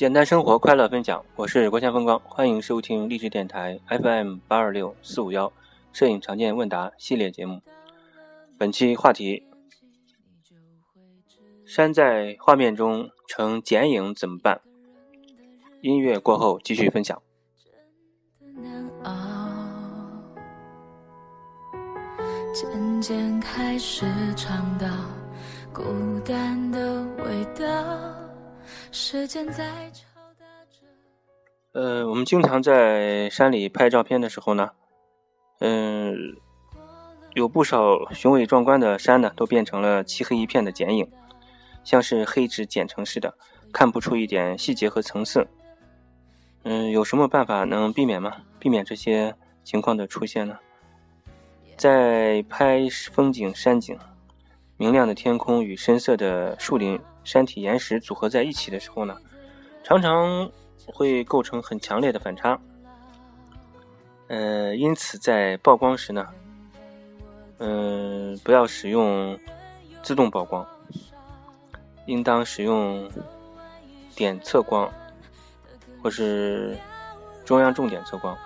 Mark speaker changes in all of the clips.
Speaker 1: 简单生活，快乐分享。我是国强风光，欢迎收听励志电台 FM 八二六四五幺摄影常见问答系列节目。本期话题：山在画面中成剪影怎么办？音乐过后继续分享。渐渐开始尝到孤单的味道。时间在敲打着呃，我们经常在山里拍照片的时候呢，嗯，有不少雄伟壮观的山呢，都变成了漆黑一片的剪影，像是黑纸剪成似的，看不出一点细节和层次。嗯，有什么办法能避免吗？避免这些情况的出现呢？在拍风景山景，明亮的天空与深色的树林。山体岩石组合在一起的时候呢，常常会构成很强烈的反差。呃，因此在曝光时呢，嗯，不要使用自动曝光，应当使用点测光或是中央重点测光，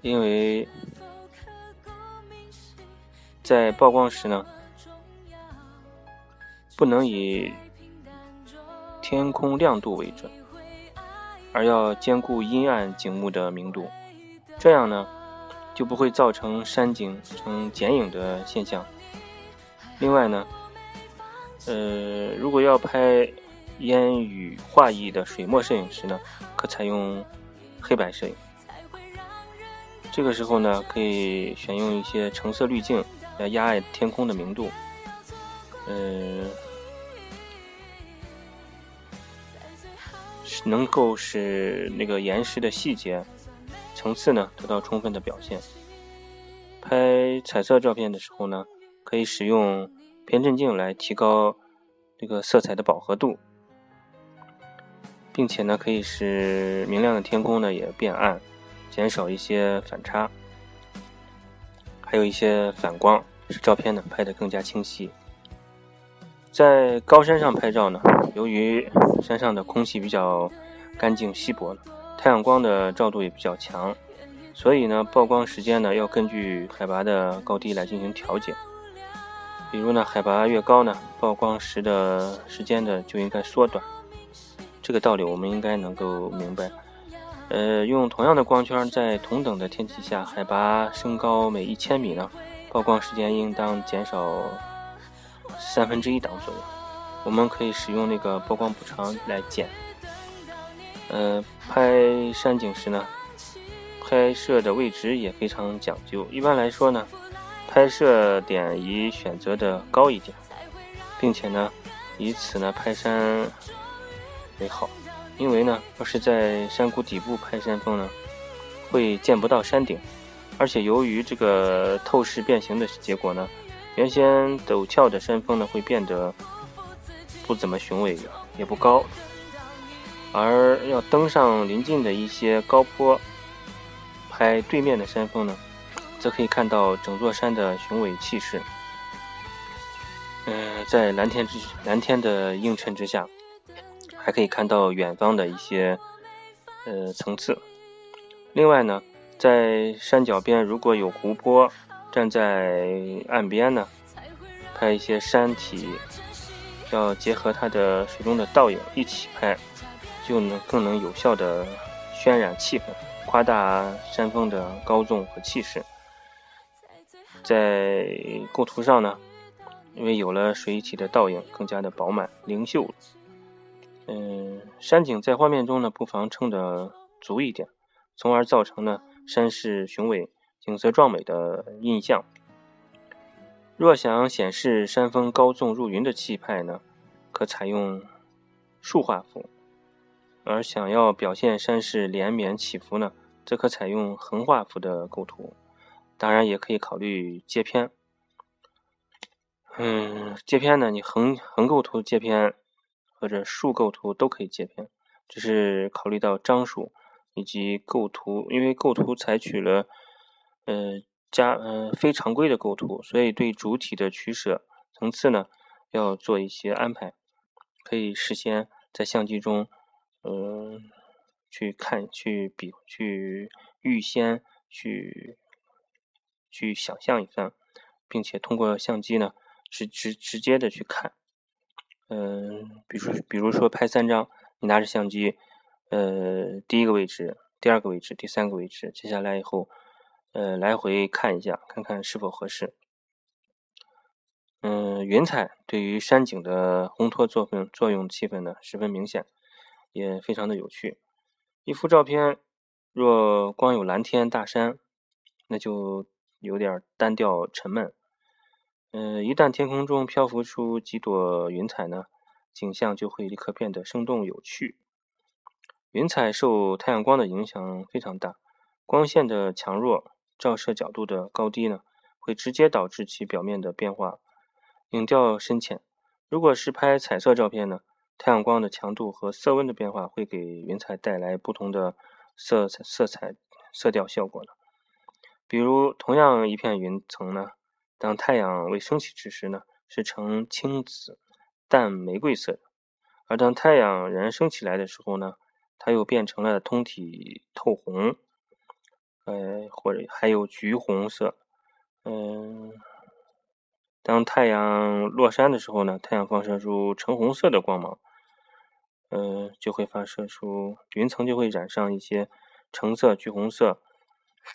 Speaker 1: 因为在曝光时呢。不能以天空亮度为准，而要兼顾阴暗景物的明度，这样呢就不会造成山景成剪影的现象。另外呢，呃，如果要拍烟雨画意的水墨摄影时呢，可采用黑白摄影。这个时候呢，可以选用一些橙色滤镜来压暗天空的明度，嗯。能够使那个岩石的细节、层次呢得到充分的表现。拍彩色照片的时候呢，可以使用偏振镜来提高这个色彩的饱和度，并且呢，可以使明亮的天空呢也变暗，减少一些反差，还有一些反光，使照片呢拍得更加清晰。在高山上拍照呢，由于山上的空气比较干净稀薄，太阳光的照度也比较强，所以呢，曝光时间呢要根据海拔的高低来进行调节。比如呢，海拔越高呢，曝光时的时间呢就应该缩短。这个道理我们应该能够明白。呃，用同样的光圈，在同等的天气下，海拔升高每一千米呢，曝光时间应当减少。三分之一档左右，我们可以使用那个曝光补偿来减。呃，拍山景时呢，拍摄的位置也非常讲究。一般来说呢，拍摄点宜选择的高一点，并且呢，以此呢拍山为好。因为呢，要是在山谷底部拍山峰呢，会见不到山顶，而且由于这个透视变形的结果呢。原先陡峭的山峰呢，会变得不怎么雄伟，也不高；而要登上临近的一些高坡，拍对面的山峰呢，则可以看到整座山的雄伟气势。嗯，在蓝天之蓝天的映衬之下，还可以看到远方的一些呃层次。另外呢，在山脚边如果有湖泊。站在岸边呢，拍一些山体，要结合它的水中的倒影一起拍，就能更能有效的渲染气氛，夸大山峰的高纵和气势。在构图上呢，因为有了水体的倒影，更加的饱满灵秀。嗯，山景在画面中呢，不妨撑得足一点，从而造成呢山势雄伟。景色壮美的印象。若想显示山峰高纵入云的气派呢，可采用竖画幅；而想要表现山势连绵起伏呢，则可采用横画幅的构图。当然，也可以考虑接片。嗯，接片呢，你横横构图接片或者竖构图都可以接片，只是考虑到张数以及构图，因为构图采取了。呃，加呃非常规的构图，所以对主体的取舍层次呢，要做一些安排，可以事先在相机中，嗯，去看、去比、去预先去去想象一番，并且通过相机呢，直直直接的去看。嗯，比如比如说拍三张，你拿着相机，呃，第一个位置、第二个位置、第三个位置，接下来以后，呃，来回看一下，看看是否合适。嗯，云彩对于山景的烘托作用作用气氛呢十分明显，也非常的有趣。一幅照片若光有蓝天大山，那就有点单调沉闷。嗯，一旦天空中漂浮出几朵云彩呢，景象就会立刻变得生动有趣。云彩受太阳光的影响非常大，光线的强弱、照射角度的高低呢，会直接导致其表面的变化。影调深浅，如果是拍彩色照片呢，太阳光的强度和色温的变化会给云彩带来不同的色彩、色彩、色调效果呢。比如，同样一片云层呢，当太阳未升起之时呢，是呈青紫、淡玫瑰色的；而当太阳仍升起来的时候呢，它又变成了通体透红，呃，或者还有橘红色，嗯。当太阳落山的时候呢，太阳放射出橙红色的光芒，呃，就会发射出云层就会染上一些橙色、橘红色。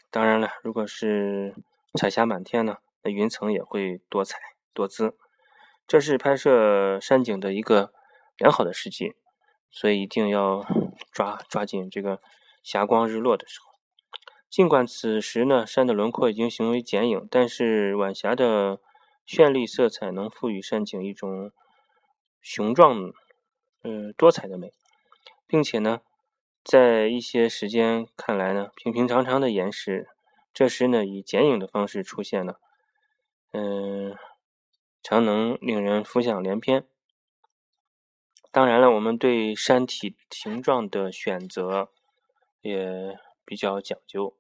Speaker 1: 当然了，如果是彩霞满天呢，那云层也会多彩多姿。这是拍摄山景的一个良好的时机，所以一定要抓抓紧这个霞光日落的时候。尽管此时呢，山的轮廓已经行为剪影，但是晚霞的。绚丽色彩能赋予山景一种雄壮、呃多彩的美，并且呢，在一些时间看来呢，平平常常的岩石，这时呢以剪影的方式出现了，嗯，常能令人浮想联翩。当然了，我们对山体形状的选择也比较讲究，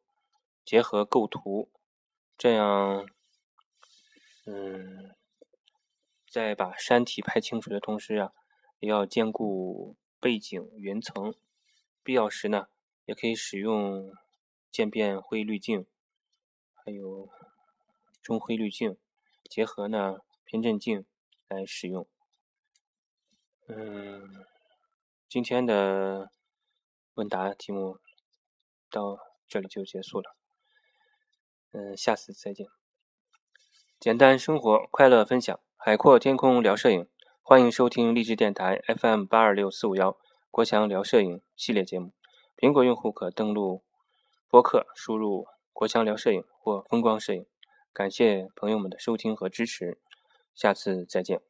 Speaker 1: 结合构图，这样。嗯，在把山体拍清楚的同时啊，也要兼顾背景云层。必要时呢，也可以使用渐变灰滤镜，还有中灰滤镜，结合呢偏振镜来使用。嗯，今天的问答题目到这里就结束了。嗯，下次再见。简单生活，快乐分享，海阔天空聊摄影，欢迎收听励志电台 FM 八二六四五幺国强聊摄影系列节目。苹果用户可登录播客，输入“国强聊摄影”或“风光摄影”。感谢朋友们的收听和支持，下次再见。